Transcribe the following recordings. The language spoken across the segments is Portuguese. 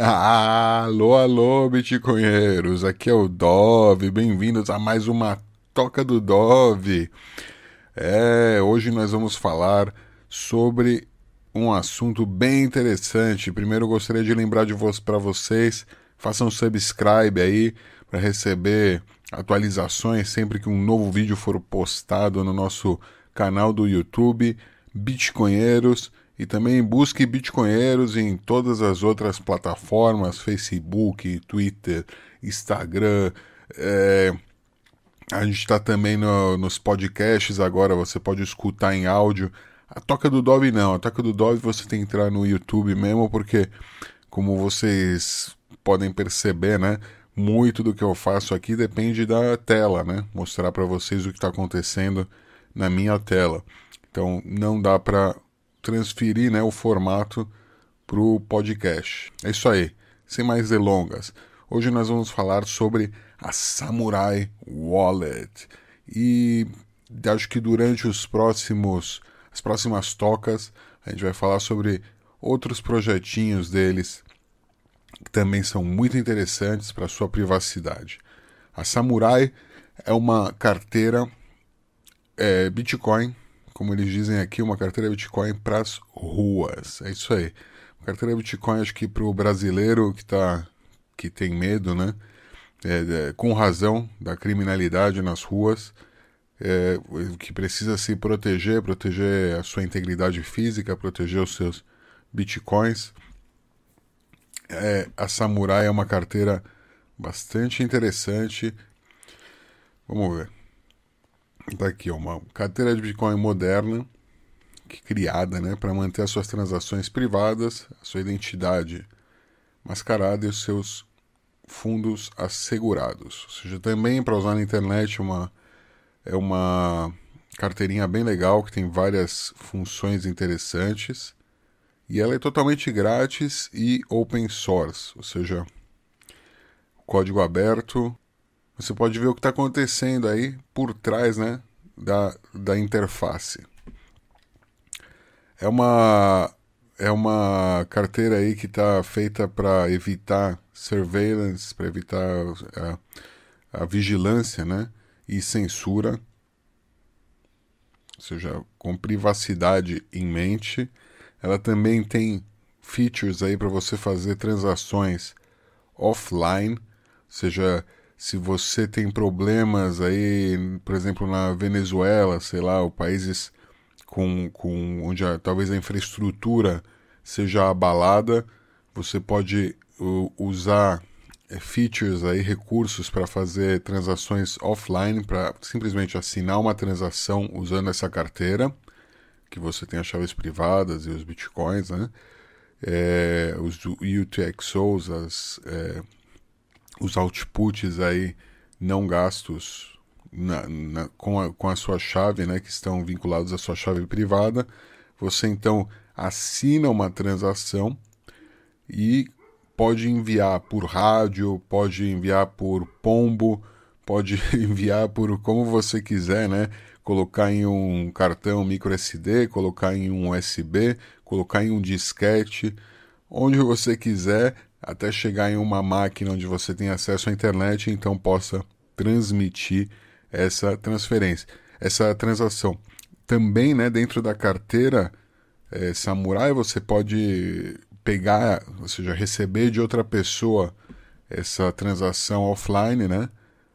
alô, alô, bitcoinheiros, aqui é o Dove, bem-vindos a mais uma Toca do Dove. É, hoje nós vamos falar sobre um assunto bem interessante. Primeiro gostaria de lembrar de vo para vocês, façam subscribe aí para receber atualizações sempre que um novo vídeo for postado no nosso canal do YouTube, Bitcoinheiros. E também busque Bitcoinheiros em todas as outras plataformas, Facebook, Twitter, Instagram. É... A gente está também no, nos podcasts agora, você pode escutar em áudio. A Toca do Dove não, a Toca do Dove você tem que entrar no YouTube mesmo, porque como vocês podem perceber, né? Muito do que eu faço aqui depende da tela, né? Mostrar para vocês o que está acontecendo na minha tela. Então não dá para transferir né, o formato para o podcast. É isso aí, sem mais delongas. Hoje nós vamos falar sobre a Samurai Wallet. E acho que durante os próximos as próximas tocas a gente vai falar sobre outros projetinhos deles que também são muito interessantes para sua privacidade. A Samurai é uma carteira é, Bitcoin como eles dizem aqui, uma carteira Bitcoin para as ruas. É isso aí. Uma carteira Bitcoin, acho que para o brasileiro que, tá, que tem medo, né? É, é, com razão da criminalidade nas ruas, é, que precisa se proteger, proteger a sua integridade física, proteger os seus bitcoins. É, a Samurai é uma carteira bastante interessante. Vamos ver. Tá aqui, uma carteira de Bitcoin moderna, que, criada né, para manter as suas transações privadas, a sua identidade mascarada e os seus fundos assegurados. Ou seja, também para usar na internet uma, é uma carteirinha bem legal que tem várias funções interessantes e ela é totalmente grátis e open source, ou seja, código aberto, você pode ver o que está acontecendo aí por trás né, da, da interface. É uma, é uma carteira aí que está feita para evitar surveillance, para evitar a, a vigilância né, e censura, ou seja, com privacidade em mente. Ela também tem features aí para você fazer transações offline, ou seja, se você tem problemas aí, por exemplo, na Venezuela, sei lá, ou países com, com onde a, talvez a infraestrutura seja abalada, você pode uh, usar é, features aí, recursos para fazer transações offline, para simplesmente assinar uma transação usando essa carteira, que você tem as chaves privadas e os bitcoins, né? É, os UTXOs, as é, os outputs aí não gastos na, na, com, a, com a sua chave, né, que estão vinculados à sua chave privada. Você então assina uma transação e pode enviar por rádio, pode enviar por pombo, pode enviar por como você quiser, né? Colocar em um cartão micro SD, colocar em um USB, colocar em um disquete, onde você quiser, até chegar em uma máquina onde você tem acesso à internet e então possa transmitir essa transferência, essa transação. Também, né, dentro da carteira é, Samurai, você pode pegar, ou seja, receber de outra pessoa essa transação offline, né?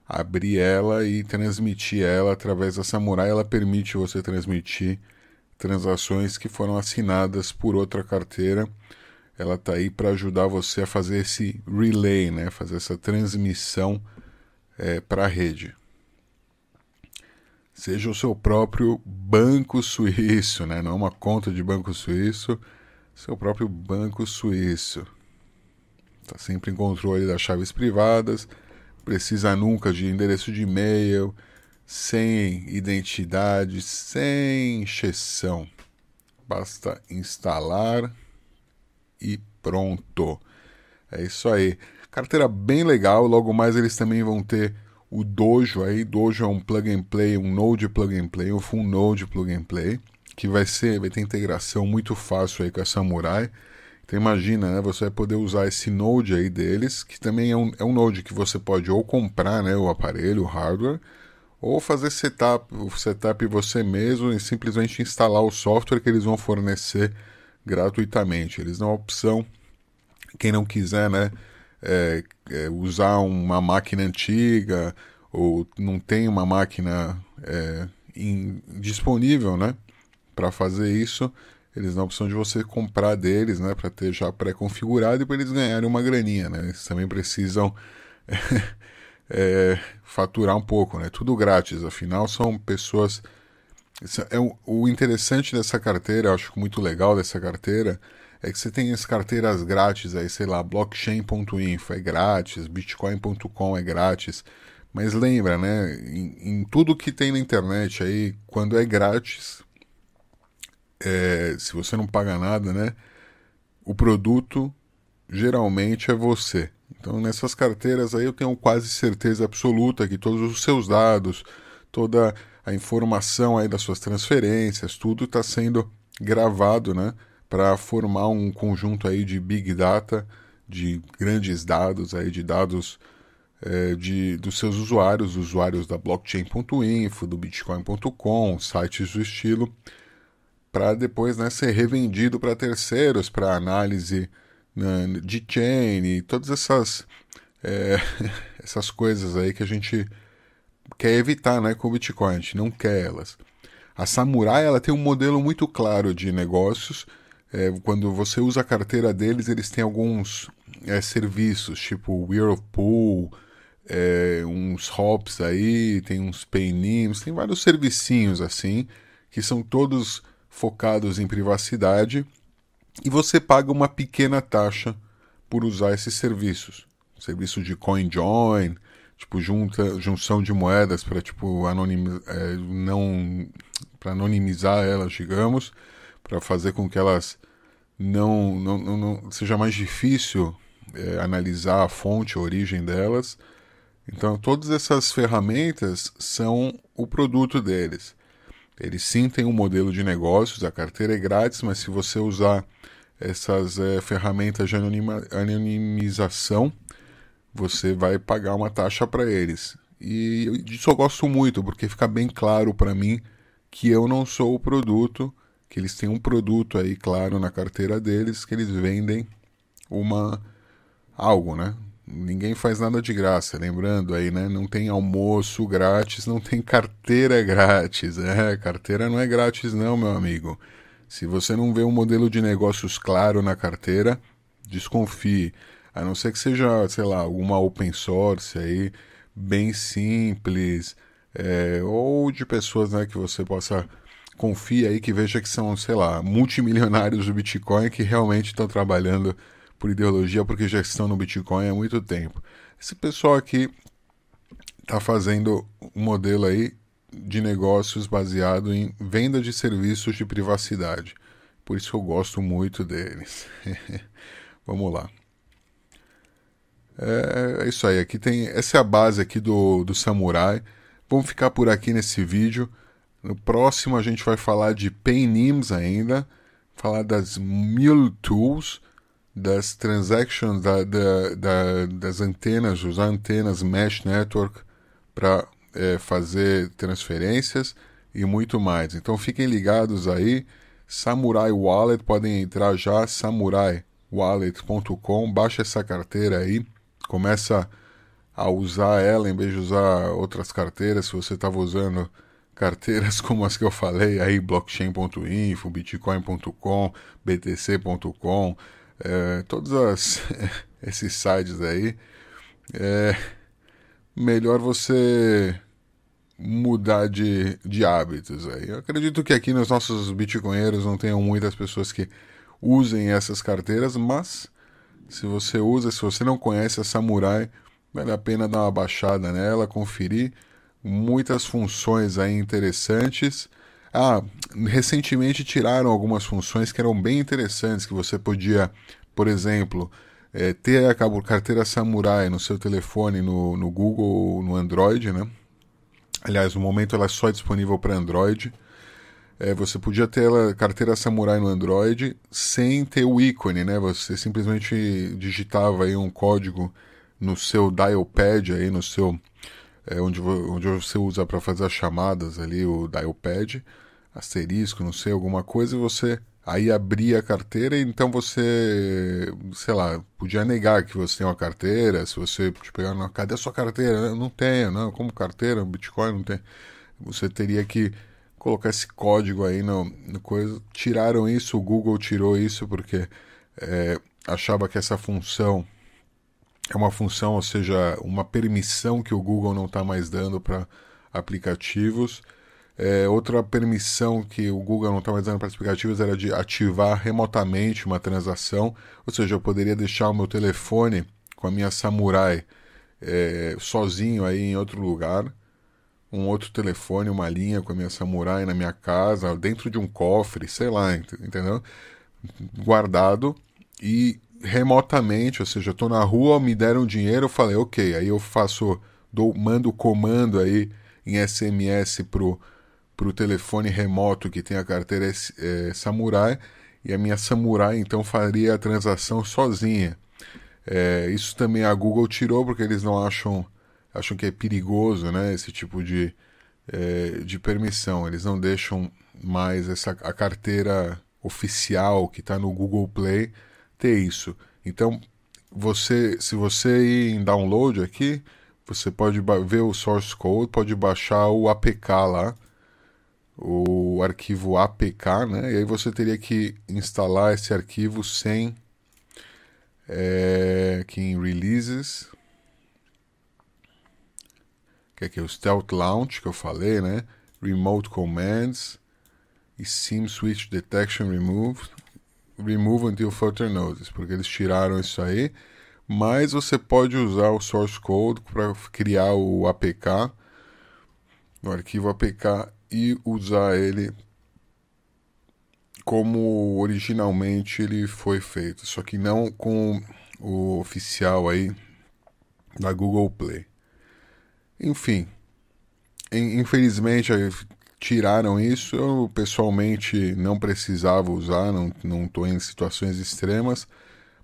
Abrir ela e transmitir ela através da Samurai. Ela permite você transmitir transações que foram assinadas por outra carteira ela está aí para ajudar você a fazer esse relay, né? fazer essa transmissão é, para a rede. Seja o seu próprio banco suíço, né? não é uma conta de banco suíço, seu próprio banco suíço. Está sempre em controle das chaves privadas, precisa nunca de endereço de e-mail, sem identidade, sem exceção. Basta instalar e pronto. É isso aí. Carteira bem legal. Logo mais eles também vão ter o Dojo aí. Dojo é um plug and play, um Node plug and play, um full Node plug and play, que vai ser, vai ter integração muito fácil aí com a Samurai. Então imagina, né, você vai poder usar esse Node aí deles, que também é um, é um Node que você pode ou comprar né, o aparelho, o hardware, ou fazer setup, o setup você mesmo e simplesmente instalar o software que eles vão fornecer gratuitamente. Eles dão a opção, quem não quiser, né, é, é, usar uma máquina antiga ou não tem uma máquina é, in, disponível, né, para fazer isso, eles dão a opção de você comprar deles, né, para ter já pré-configurado e para eles ganharem uma graninha, né. Eles também precisam é, faturar um pouco, né? Tudo grátis, afinal são pessoas. É o interessante dessa carteira, eu acho muito legal dessa carteira, é que você tem as carteiras grátis aí, sei lá, blockchain.info é grátis, bitcoin.com é grátis. Mas lembra, né? Em, em, tudo que tem na internet aí, quando é grátis, é, se você não paga nada, né? O produto geralmente é você. Então, nessas carteiras aí eu tenho quase certeza absoluta que todos os seus dados, toda a informação aí das suas transferências, tudo está sendo gravado, né, para formar um conjunto aí de big data, de grandes dados aí, de dados é, de, dos seus usuários, usuários da blockchain.info, do bitcoin.com, sites do estilo, para depois né, ser revendido para terceiros para análise né, de chain e todas essas, é, essas coisas aí que a gente quer evitar né, com o Bitcoin, a gente não quer elas. A Samurai ela tem um modelo muito claro de negócios. É, quando você usa a carteira deles, eles têm alguns é, serviços, tipo Whirlpool, é, uns hops aí, tem uns paynims, tem vários servicinhos assim, que são todos focados em privacidade e você paga uma pequena taxa por usar esses serviços. Serviço de CoinJoin, tipo junta, junção de moedas para tipo anonim, é, não para anonimizar elas, digamos, para fazer com que elas não, não, não, não seja mais difícil é, analisar a fonte, a origem delas. Então, todas essas ferramentas são o produto deles. Eles sim têm um modelo de negócios, a carteira é grátis, mas se você usar essas é, ferramentas de anonima, anonimização, você vai pagar uma taxa para eles. E disso eu gosto muito, porque fica bem claro para mim que eu não sou o produto, que eles têm um produto aí, claro, na carteira deles, que eles vendem uma algo, né? Ninguém faz nada de graça, lembrando aí, né? Não tem almoço grátis, não tem carteira grátis. É, carteira não é grátis não, meu amigo. Se você não vê um modelo de negócios claro na carteira, desconfie. A não ser que seja, sei lá, alguma open source aí, bem simples, é, ou de pessoas né, que você possa confiar aí, que veja que são, sei lá, multimilionários do Bitcoin que realmente estão trabalhando por ideologia, porque já estão no Bitcoin há muito tempo. Esse pessoal aqui está fazendo um modelo aí de negócios baseado em venda de serviços de privacidade. Por isso eu gosto muito deles. Vamos lá. É, é, isso aí. Aqui tem essa é a base aqui do, do Samurai. Vamos ficar por aqui nesse vídeo. No próximo a gente vai falar de Paynims ainda, falar das Mule Tools, das transactions da, da, da, das antenas, usar antenas Mesh Network para é, fazer transferências e muito mais. Então fiquem ligados aí. Samurai Wallet, podem entrar já, samuraiwallet.com, baixa essa carteira aí, começa a usar ela em vez de usar outras carteiras, se você estava usando carteiras como as que eu falei aí, blockchain.info, bitcoin.com, btc.com, é, todos as, esses sites aí, é melhor você mudar de, de hábitos. Aí. Eu acredito que aqui nos nossos bitcoinheiros não tenham muitas pessoas que usem essas carteiras, mas se você usa, se você não conhece a Samurai, vale a pena dar uma baixada nela, conferir muitas funções aí interessantes. Ah, recentemente tiraram algumas funções que eram bem interessantes, que você podia, por exemplo, é, ter a carteira Samurai no seu telefone, no, no Google no Android, né? Aliás, no momento ela é só disponível para Android. É, você podia ter a carteira Samurai no Android sem ter o ícone, né? Você simplesmente digitava aí um código no seu dial pad aí no seu é, onde, onde você usa para fazer as chamadas ali o dial pad asterisco, não sei alguma coisa e você aí abria a carteira e então você, sei lá, podia negar que você tem uma carteira, se você te pegar na cadê a sua carteira? Não tenho, não, como carteira, Bitcoin não tem. Você teria que colocar esse código aí no, no coisa. Tiraram isso, o Google tirou isso porque é, achava que essa função é uma função, ou seja, uma permissão que o Google não está mais dando para aplicativos. É, outra permissão que o Google não está mais dando para aplicativos era de ativar remotamente uma transação, ou seja, eu poderia deixar o meu telefone com a minha Samurai é, sozinho aí em outro lugar um outro telefone, uma linha com a minha Samurai na minha casa, dentro de um cofre, sei lá, entendeu? Guardado e remotamente, ou seja, eu tô na rua, me deram dinheiro, eu falei, ok, aí eu faço, dou, mando o comando aí em SMS pro, pro telefone remoto que tem a carteira é, Samurai, e a minha Samurai então faria a transação sozinha. É, isso também a Google tirou porque eles não acham acham que é perigoso, né? Esse tipo de, é, de permissão. Eles não deixam mais essa, a carteira oficial que está no Google Play ter isso. Então, você, se você ir em download aqui, você pode ver o source code, pode baixar o APK lá, o arquivo APK, né? E aí você teria que instalar esse arquivo sem é, aqui em releases, que é o Stealth Launch que eu falei, né? Remote Commands e SIM Switch Detection Remove. Remove until further notice, porque eles tiraram isso aí. Mas você pode usar o source code para criar o APK, o arquivo APK e usar ele como originalmente ele foi feito, só que não com o oficial aí da Google Play. Enfim, infelizmente tiraram isso. Eu pessoalmente não precisava usar, não, tô em situações extremas.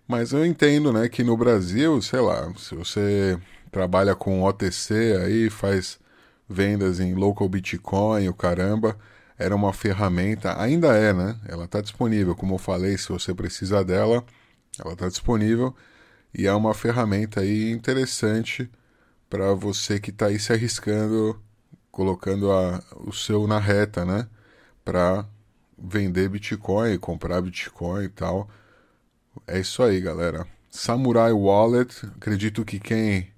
Mas eu entendo, né, que no Brasil, sei lá, se você trabalha com OTC aí, faz vendas em local Bitcoin, o caramba, era uma ferramenta, ainda é, né? Ela está disponível, como eu falei, se você precisa dela, ela está disponível e é uma ferramenta aí interessante para você que está aí se arriscando, colocando a, o seu na reta, né? Para vender Bitcoin, comprar Bitcoin e tal. É isso aí, galera. Samurai Wallet, acredito que quem,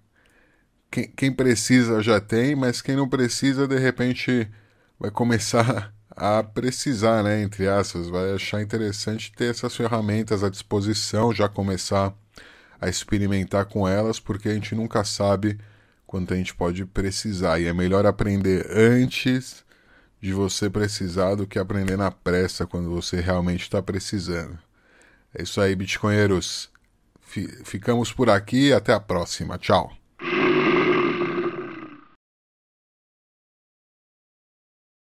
quem, quem precisa já tem, mas quem não precisa, de repente, vai começar a precisar, né? Entre aspas, vai achar interessante ter essas ferramentas à disposição, já começar a experimentar com elas, porque a gente nunca sabe quanto a gente pode precisar. E é melhor aprender antes de você precisar do que aprender na pressa quando você realmente está precisando. É isso aí, Bitcoinheiros. Ficamos por aqui. Até a próxima. Tchau.